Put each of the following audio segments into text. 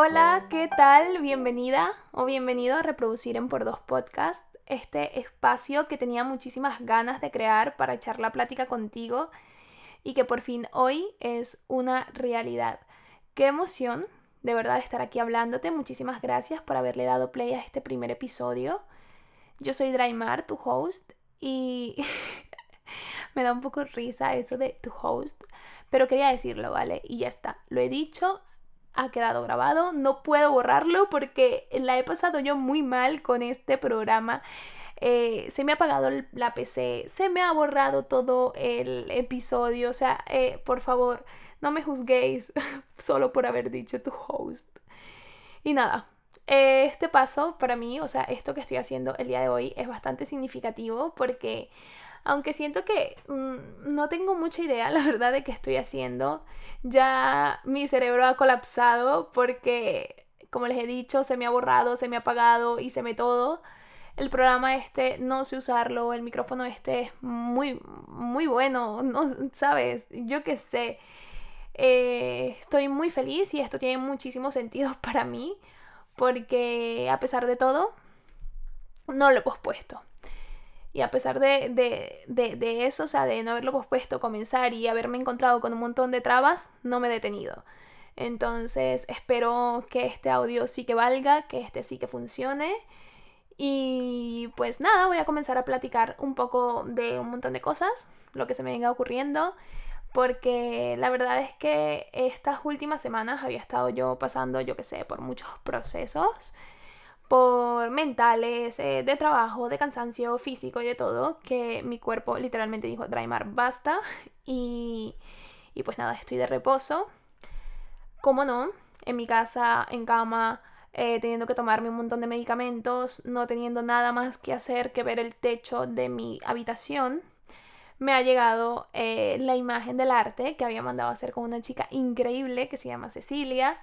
Hola, ¿qué tal? Bienvenida o bienvenido a Reproducir en Por Dos Podcast, este espacio que tenía muchísimas ganas de crear para echar la plática contigo y que por fin hoy es una realidad. Qué emoción de verdad estar aquí hablándote. Muchísimas gracias por haberle dado play a este primer episodio. Yo soy Draymar, tu host, y me da un poco risa eso de tu host, pero quería decirlo, ¿vale? Y ya está, lo he dicho, ha quedado grabado, no puedo borrarlo porque la he pasado yo muy mal con este programa. Eh, se me ha apagado la PC, se me ha borrado todo el episodio, o sea, eh, por favor, no me juzguéis solo por haber dicho tu host. Y nada, este paso para mí, o sea, esto que estoy haciendo el día de hoy es bastante significativo porque aunque siento que mm, no tengo mucha idea, la verdad, de qué estoy haciendo, ya mi cerebro ha colapsado porque, como les he dicho, se me ha borrado, se me ha apagado y se me todo. El programa este no sé usarlo, el micrófono este es muy, muy bueno, no, ¿sabes? Yo qué sé. Eh, estoy muy feliz y esto tiene muchísimo sentido para mí porque a pesar de todo, no lo he pospuesto. Y a pesar de, de, eso, o sea, de no haberlo pospuesto, comenzar y haberme encontrado con un montón de trabas, no me he detenido. Entonces espero que este audio sí que valga, que este sí que funcione. Y pues nada, voy a comenzar a platicar un poco de un montón de cosas, lo que se me venga ocurriendo porque la verdad es que estas últimas semanas había estado yo pasando, yo qué sé, por muchos procesos, por mentales, eh, de trabajo, de cansancio físico y de todo, que mi cuerpo literalmente dijo, Draymar, basta, y, y pues nada, estoy de reposo. ¿Cómo no? En mi casa, en cama, eh, teniendo que tomarme un montón de medicamentos, no teniendo nada más que hacer que ver el techo de mi habitación me ha llegado eh, la imagen del arte que había mandado a hacer con una chica increíble que se llama Cecilia.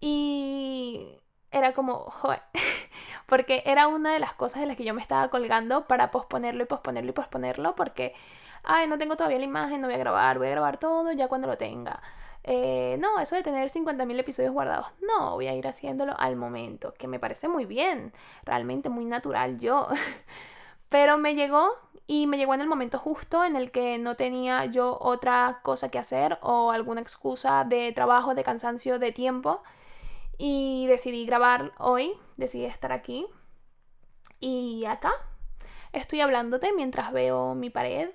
Y era como, joder, porque era una de las cosas de las que yo me estaba colgando para posponerlo y posponerlo y posponerlo, porque, ay, no tengo todavía la imagen, no voy a grabar, voy a grabar todo ya cuando lo tenga. Eh, no, eso de tener 50.000 episodios guardados, no, voy a ir haciéndolo al momento, que me parece muy bien, realmente muy natural yo. Pero me llegó y me llegó en el momento justo en el que no tenía yo otra cosa que hacer o alguna excusa de trabajo, de cansancio, de tiempo. Y decidí grabar hoy, decidí estar aquí. Y acá estoy hablándote mientras veo mi pared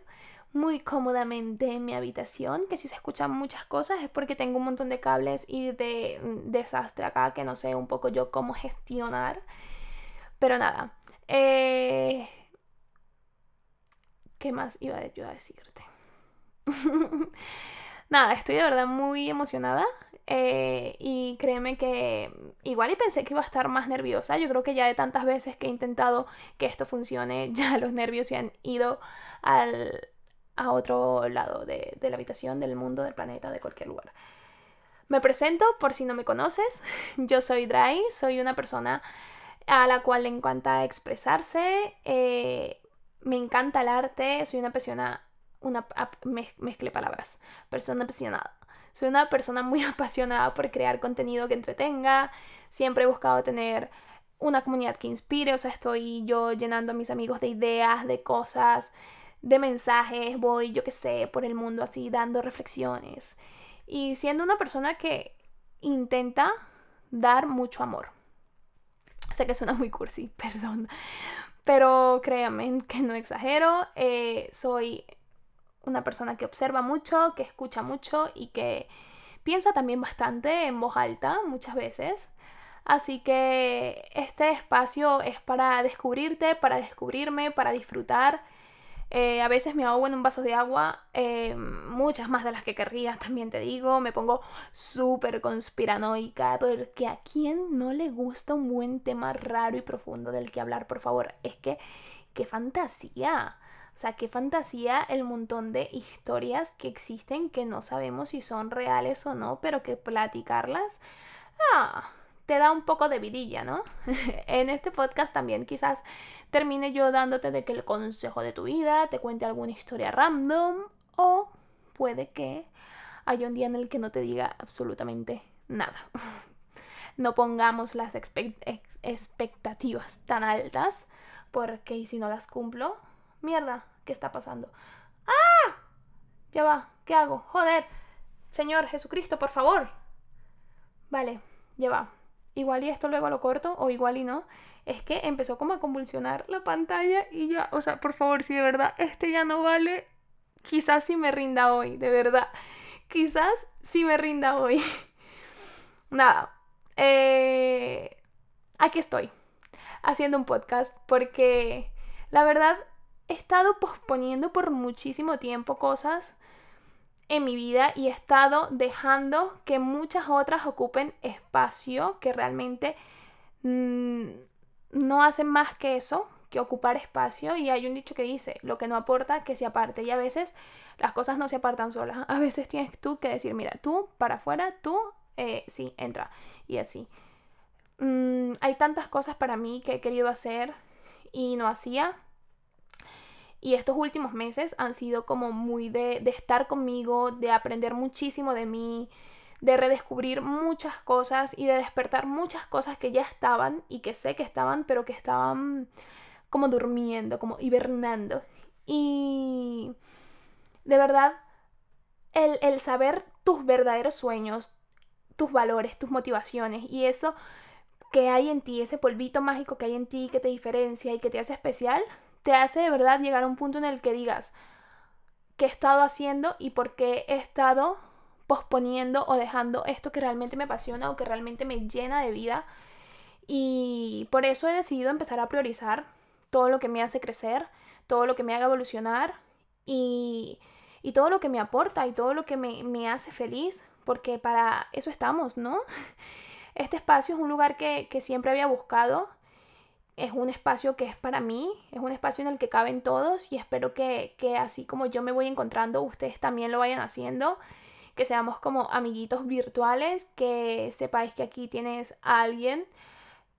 muy cómodamente en mi habitación, que si se escuchan muchas cosas es porque tengo un montón de cables y de desastre acá que no sé un poco yo cómo gestionar. Pero nada, eh, ¿Qué más iba yo a decirte? Nada, estoy de verdad muy emocionada. Eh, y créeme que igual y pensé que iba a estar más nerviosa. Yo creo que ya de tantas veces que he intentado que esto funcione, ya los nervios se han ido al, a otro lado de, de la habitación, del mundo, del planeta, de cualquier lugar. Me presento por si no me conoces. Yo soy Dry, soy una persona a la cual le encanta expresarse. Eh, me encanta el arte, soy una persona, una, mezcle palabras, persona apasionada. Soy una persona muy apasionada por crear contenido que entretenga, siempre he buscado tener una comunidad que inspire, o sea, estoy yo llenando a mis amigos de ideas, de cosas, de mensajes, voy, yo qué sé, por el mundo así, dando reflexiones. Y siendo una persona que intenta dar mucho amor. Sé que suena muy cursi, perdón. Pero créanme que no exagero, eh, soy una persona que observa mucho, que escucha mucho y que piensa también bastante en voz alta muchas veces. Así que este espacio es para descubrirte, para descubrirme, para disfrutar eh, a veces me ahogo en un vaso de agua, eh, muchas más de las que querría, también te digo. Me pongo súper conspiranoica, porque a quien no le gusta un buen tema raro y profundo del que hablar, por favor. Es que, qué fantasía. O sea, qué fantasía el montón de historias que existen que no sabemos si son reales o no, pero que platicarlas. Ah, te da un poco de vidilla, ¿no? en este podcast también quizás termine yo dándote de que el consejo de tu vida, te cuente alguna historia random o puede que haya un día en el que no te diga absolutamente nada. no pongamos las expectativas tan altas, porque si no las cumplo, mierda, ¿qué está pasando? ¡Ah! Ya va, ¿qué hago? Joder, Señor Jesucristo, por favor. Vale, ya va. Igual y esto luego lo corto o igual y no. Es que empezó como a convulsionar la pantalla y ya, o sea, por favor, si de verdad este ya no vale, quizás si me rinda hoy, de verdad. Quizás si me rinda hoy. Nada. Eh, aquí estoy, haciendo un podcast, porque la verdad he estado posponiendo por muchísimo tiempo cosas en mi vida y he estado dejando que muchas otras ocupen espacio que realmente mm, no hacen más que eso, que ocupar espacio. Y hay un dicho que dice, lo que no aporta, que se aparte y a veces las cosas no se apartan solas, a veces tienes tú que decir, mira, tú para afuera, tú eh, sí, entra y así. Mm, hay tantas cosas para mí que he querido hacer y no hacía y estos últimos meses han sido como muy de, estar conmigo, de aprender muchísimo de mí, de redescubrir muchas cosas y de despertar muchas cosas que ya estaban y que sé que estaban, pero que estaban como durmiendo, como hibernando. Y de verdad, el, el saber tus verdaderos sueños, tus valores, tus motivaciones y eso que hay en ti, ese polvito mágico que hay en ti que te diferencia y que te hace especial, te hace de verdad llegar a un punto en el que digas qué he estado haciendo y por qué he estado posponiendo o dejando esto que realmente me apasiona o que realmente me llena de vida. Y por eso he decidido empezar a priorizar todo lo que me hace crecer, todo lo que me haga evolucionar y, y todo lo que me aporta y todo lo que me, me, hace feliz, porque para eso estamos, ¿no? Este espacio es un lugar que, que siempre había buscado es un espacio que es para mí, es un espacio en el que caben todos y espero que, así como yo me voy encontrando, ustedes también lo vayan haciendo, que seamos como amiguitos virtuales, que sepáis que aquí tienes a alguien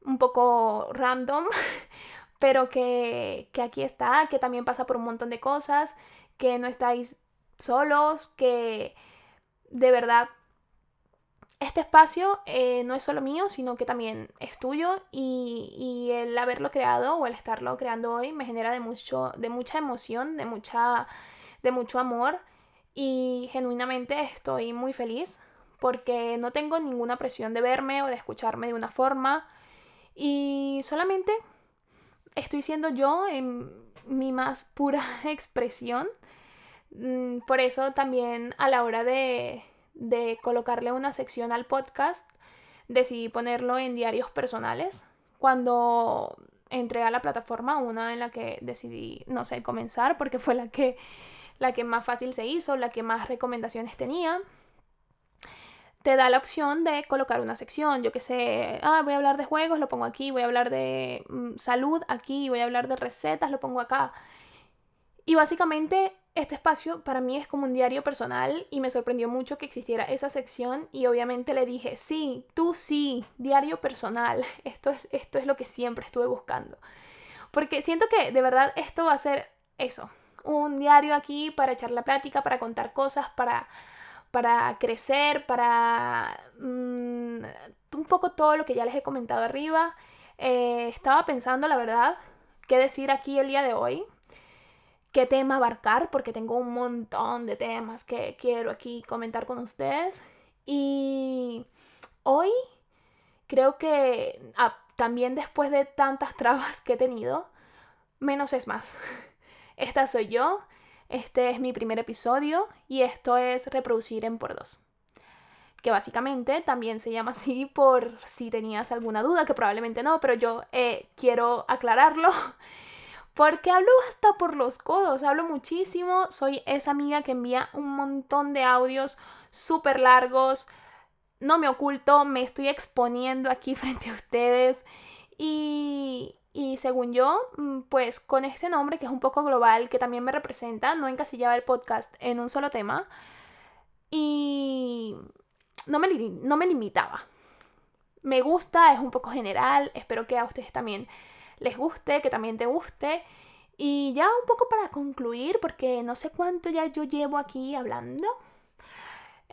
un poco random, pero que, que aquí está, que también pasa por un montón de cosas, que no estáis solos, que de verdad este espacio eh, no es solo mío, sino que también es tuyo y, el haberlo creado o el estarlo creando hoy me genera de, mucho, de mucha emoción, de, mucha, de mucho amor y genuinamente estoy muy feliz porque no tengo ninguna presión de verme o de escucharme de una forma y solamente estoy siendo yo en mi más pura expresión. Mm, por eso también a la hora de, de colocarle una sección al podcast, decidí ponerlo en diarios personales. Cuando entré a la plataforma, una en la que decidí, no sé, comenzar, porque fue la que, la que más fácil se hizo, la que más recomendaciones tenía, te da la opción de colocar una sección. Yo que sé, ah, voy a hablar de juegos, lo pongo aquí, voy a hablar de mm, salud aquí, voy a hablar de recetas, lo pongo acá. Y básicamente este espacio para mí es como un diario personal y me sorprendió mucho que existiera esa sección y obviamente le dije, sí, tú sí, diario personal, esto es, esto es lo que siempre estuve buscando. Porque siento que de verdad esto va a ser eso, un diario aquí para echar la plática, para contar cosas, para, para crecer, para mm, un poco todo lo que ya les he comentado arriba. Eh, estaba pensando, la verdad, qué decir aquí el día de hoy qué tema abarcar, porque tengo un montón de temas que quiero aquí comentar con ustedes. Y hoy creo que ah, también después de tantas trabas que he tenido, menos es más. Esta soy yo, este es mi primer episodio y esto es reproducir en por dos. Que básicamente también se llama así por si tenías alguna duda, que probablemente no, pero yo eh, quiero aclararlo porque hablo hasta por los codos, hablo muchísimo, soy esa amiga que envía un montón de audios súper largos, no me oculto, me estoy exponiendo aquí frente a ustedes y, y según yo, mm, pues con este nombre que es un poco global, que también me representa, no encasillaba el podcast en un solo tema y no me, no me limitaba. Me gusta, es un poco general, espero que a ustedes también les guste, que también te guste. Y ya un poco para concluir, porque no sé cuánto ya yo llevo aquí hablando.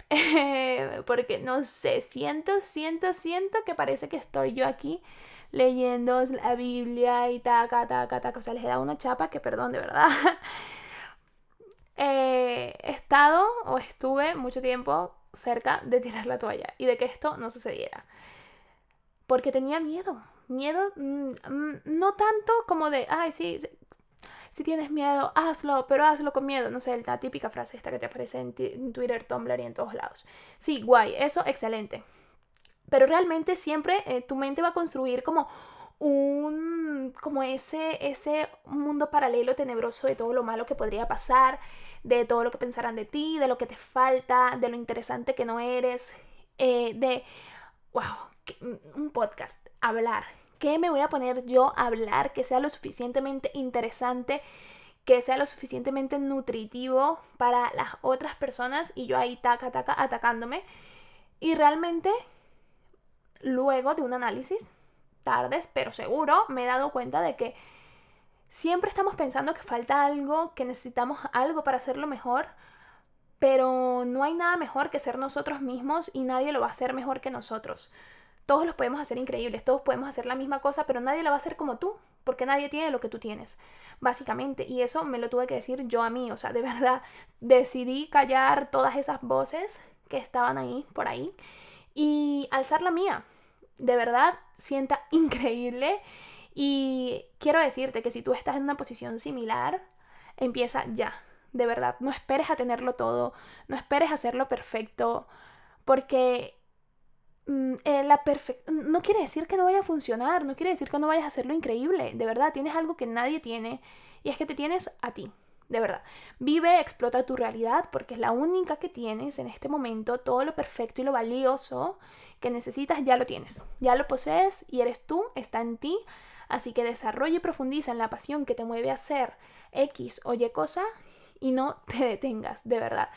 porque no sé, siento, siento, siento que parece que estoy yo aquí leyendo la Biblia y taca, taca, taca. O sea, les he dado una chapa que, perdón, de verdad. he estado o estuve mucho tiempo cerca de tirar la toalla y de que esto no sucediera. Porque tenía miedo. Miedo mm, mm, no tanto como de, ay, sí, si tienes miedo, hazlo, pero hazlo con miedo. No sé, la típica frase esta que te aparece en, Twitter, Tumblr y en todos lados. Sí, guay, eso, excelente. Pero realmente siempre eh, tu mente va a construir como un como ese ese mundo paralelo tenebroso de todo lo malo que podría pasar, de todo lo que pensarán de ti, de lo que te falta, de lo interesante que no eres, eh, de wow, un podcast, hablar. ¿Qué me voy a poner yo a hablar que sea lo suficientemente interesante, que sea lo suficientemente nutritivo para las otras personas y yo ahí taca, taca, atacándome? Y realmente, luego de un análisis, tardes, pero seguro, me he dado cuenta de que siempre estamos pensando que falta algo, que necesitamos algo para hacerlo mejor, pero no hay nada mejor que ser nosotros mismos y nadie lo va a hacer mejor que nosotros. Todos los podemos hacer increíbles, todos podemos hacer la misma cosa, pero nadie la va a hacer como tú, porque nadie tiene lo que tú tienes, básicamente. Y eso me lo tuve que decir yo a mí, o sea, de verdad, decidí callar todas esas voces que estaban ahí, por ahí, y alzar la mía. De verdad sienta increíble. Y quiero decirte que si tú estás en una posición similar, empieza ya, de verdad, no esperes a tenerlo todo, no esperes a hacerlo perfecto, porque eh, la no quiere decir que no vaya a funcionar, no quiere decir que no vayas a hacerlo increíble, de verdad, tienes algo que nadie tiene y es que te tienes a ti. De verdad, vive, explota tu realidad porque es la única que tienes en este momento. Todo lo perfecto y lo valioso que necesitas ya lo tienes, ya lo posees y eres tú, está en ti. Así que desarrolla y profundiza en la pasión que te mueve a hacer X o Y cosa y no te detengas, de verdad.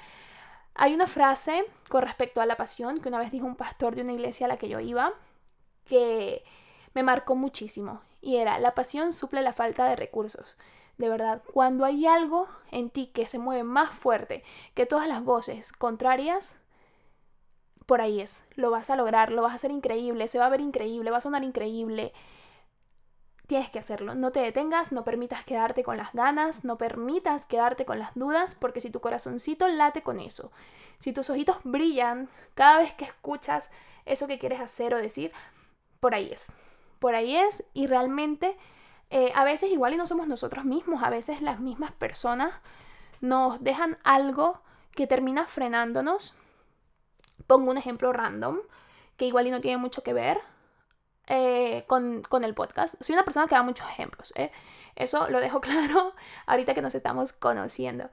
Hay una frase con respecto a la pasión que una vez dijo un pastor de una iglesia a la que yo iba que me marcó muchísimo y era, la pasión suple la falta de recursos. De verdad, cuando hay algo en ti que se mueve más fuerte que todas las voces contrarias, por ahí es. Lo vas a lograr, lo vas a hacer increíble, se va a ver increíble, va a sonar increíble. Tienes que hacerlo. No te detengas, no permitas quedarte con las ganas, no permitas quedarte con las dudas, porque si tu corazoncito late con eso, si tus ojitos brillan cada vez que escuchas eso que quieres hacer o decir, por ahí es. Por ahí es y realmente eh, a veces igual y no somos nosotros mismos, a veces las mismas personas nos dejan algo que termina frenándonos. Pongo un ejemplo random, que igual y no tiene mucho que ver eh, con, el podcast. Soy una persona que da muchos ejemplos, ¿eh? eso lo dejo claro ahorita que nos estamos conociendo.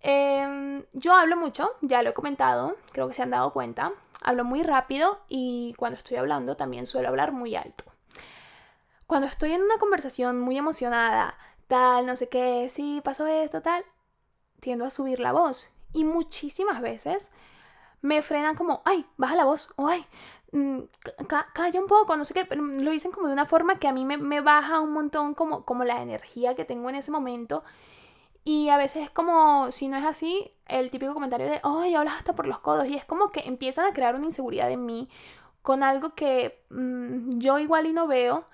Em, yo hablo mucho, ya lo he comentado, creo que se han dado cuenta. Hablo muy rápido y cuando estoy hablando también suelo hablar muy alto cuando estoy en una conversación muy emocionada, tal, no sé qué, sí, pasó esto, tal, tiendo a subir la voz. Y muchísimas veces me frenan como, ay, baja la voz, o ay, calla un poco, no sé qué, pero lo dicen como de una forma que a mí me, baja un montón como, como la energía que tengo en ese momento. Y a veces es como, si no es así, el típico comentario de, ay, hablas hasta por los codos. Y es como que empiezan a crear una inseguridad en mí con algo que mm, yo igual y no veo,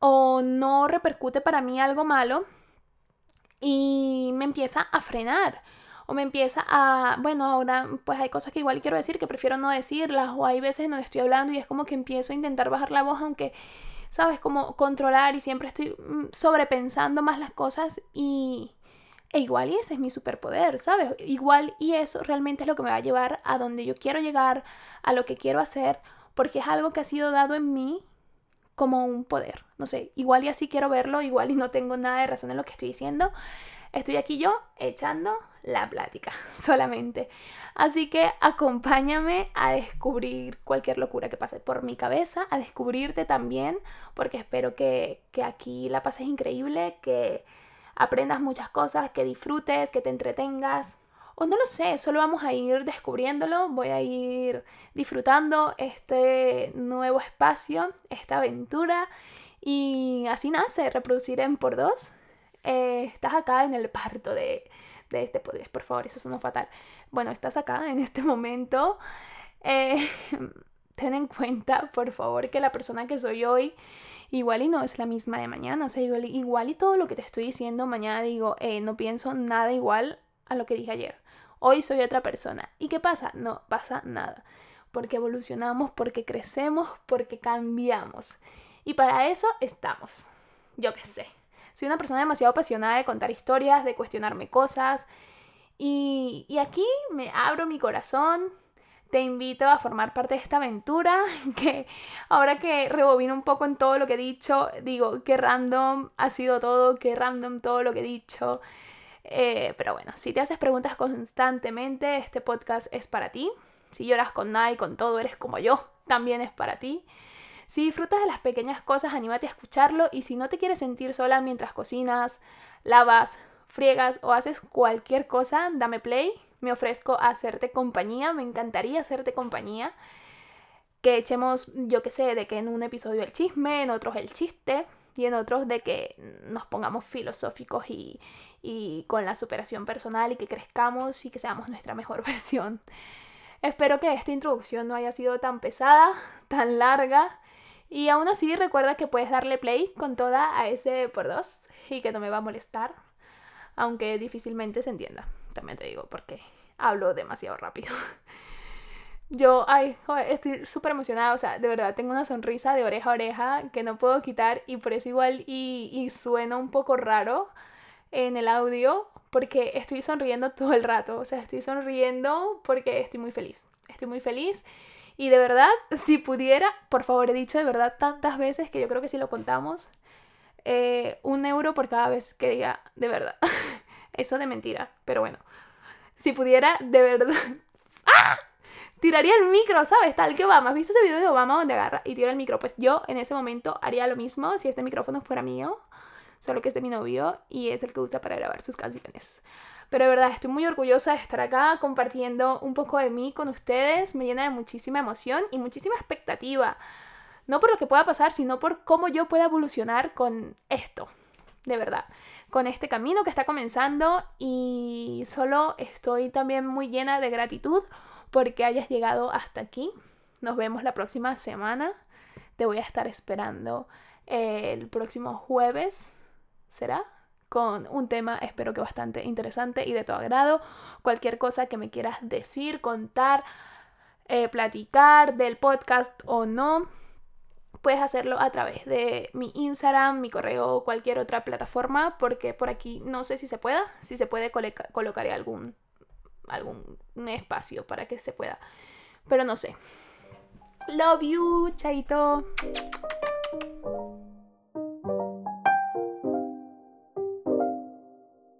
o no repercute para mí algo malo y me empieza a frenar o me empieza a, bueno, ahora pues hay cosas que igual quiero decir que prefiero no decirlas o hay veces en donde estoy hablando y es como que empiezo a intentar bajar la voz aunque, sabes, como controlar y siempre estoy mm, sobrepensando más las cosas y... E igual y ese es mi superpoder, ¿sabes? Igual y eso realmente es lo que me va a llevar a donde yo quiero llegar, a lo que quiero hacer, porque es algo que ha sido dado en mí como un poder. No sé, igual y así quiero verlo, igual y no tengo nada de razón en lo que estoy diciendo. Estoy aquí yo echando la plática solamente. Así que acompáñame a descubrir cualquier locura que pase por mi cabeza, a descubrirte también, porque espero que, que aquí la pases increíble, que aprendas muchas cosas, que disfrutes, que te entretengas, o no lo sé, solo vamos a ir descubriéndolo, voy a ir disfrutando este nuevo espacio, esta aventura y así nace reproducir en por dos. Eh, estás acá en el parto de, de este podcast, por favor, eso sonó fatal. Bueno, estás acá en este momento. Eh, ten en cuenta, por favor, que la persona que soy hoy igual y no es la misma de mañana. O sea, igual, igual y todo lo que te estoy diciendo mañana digo, eh, no pienso nada igual a lo que dije ayer. Hoy soy otra persona. ¿Y qué pasa? No pasa nada. Porque evolucionamos, porque crecemos, porque cambiamos. Y para eso estamos. Yo qué sé. Soy una persona demasiado apasionada de contar historias, de cuestionarme cosas. Y, y aquí me abro mi corazón, te invito a formar parte de esta aventura, que ahora que rebobino un poco en todo lo que he dicho, digo, qué random ha sido todo, qué random todo lo que he dicho. Eh, pero bueno, si te haces preguntas constantemente, este podcast es para ti. Si lloras con nada con todo, eres como yo, también es para ti. Si disfrutas de las pequeñas cosas, anímate a escucharlo y si no te quieres sentir sola mientras cocinas, lavas, friegas o haces cualquier cosa, dame play, me ofrezco a hacerte compañía, me encantaría hacerte compañía. Que echemos, yo qué sé, de que en un episodio el chisme, en otros el chiste y en otros de que nos pongamos filosóficos y, y con la superación personal y que crezcamos y que seamos nuestra mejor versión. Espero que esta introducción no haya sido tan pesada, tan larga. Y aún así recuerda que puedes darle play con toda a ese por dos y que no me va a molestar, aunque difícilmente se entienda también te digo, porque hablo demasiado rápido. Yo, ay, estoy súper emocionada, o sea, de verdad tengo una sonrisa de oreja a oreja que no puedo quitar y por eso igual y, y suena un poco raro en el audio porque estoy sonriendo todo el rato, o sea, estoy sonriendo porque estoy muy feliz, estoy muy feliz y de verdad, si pudiera, por favor, he dicho de verdad tantas veces que yo creo que si lo contamos, eh, un euro por cada vez que diga de verdad. Eso de mentira, pero bueno. Si pudiera, de verdad... ¡Ah! Tiraría el micro, ¿sabes? Tal que Obama. ¿Has visto ese video de Obama donde agarra y tira el micro? Pues yo en ese momento haría lo mismo si este micrófono fuera mío. Solo que es de mi novio y es el que usa para grabar sus canciones. Pero de verdad, estoy muy orgullosa de estar acá compartiendo un poco de mí con ustedes. Me llena de muchísima emoción y muchísima expectativa. No por lo que pueda pasar, sino por cómo yo pueda evolucionar con esto. De verdad con este camino que está comenzando y solo estoy también muy llena de gratitud porque hayas llegado hasta aquí. Nos vemos la próxima semana. Te voy a estar esperando el próximo jueves, ¿será? Con un tema espero que bastante interesante y de tu agrado. Cualquier cosa que me quieras decir, contar, eh, platicar del podcast o no puedes hacerlo a través de mi Instagram, mi correo o cualquier otra plataforma, porque por aquí no sé si se pueda, si se puede colocar algún, algún espacio para que se pueda, pero no sé. Love you, chaito.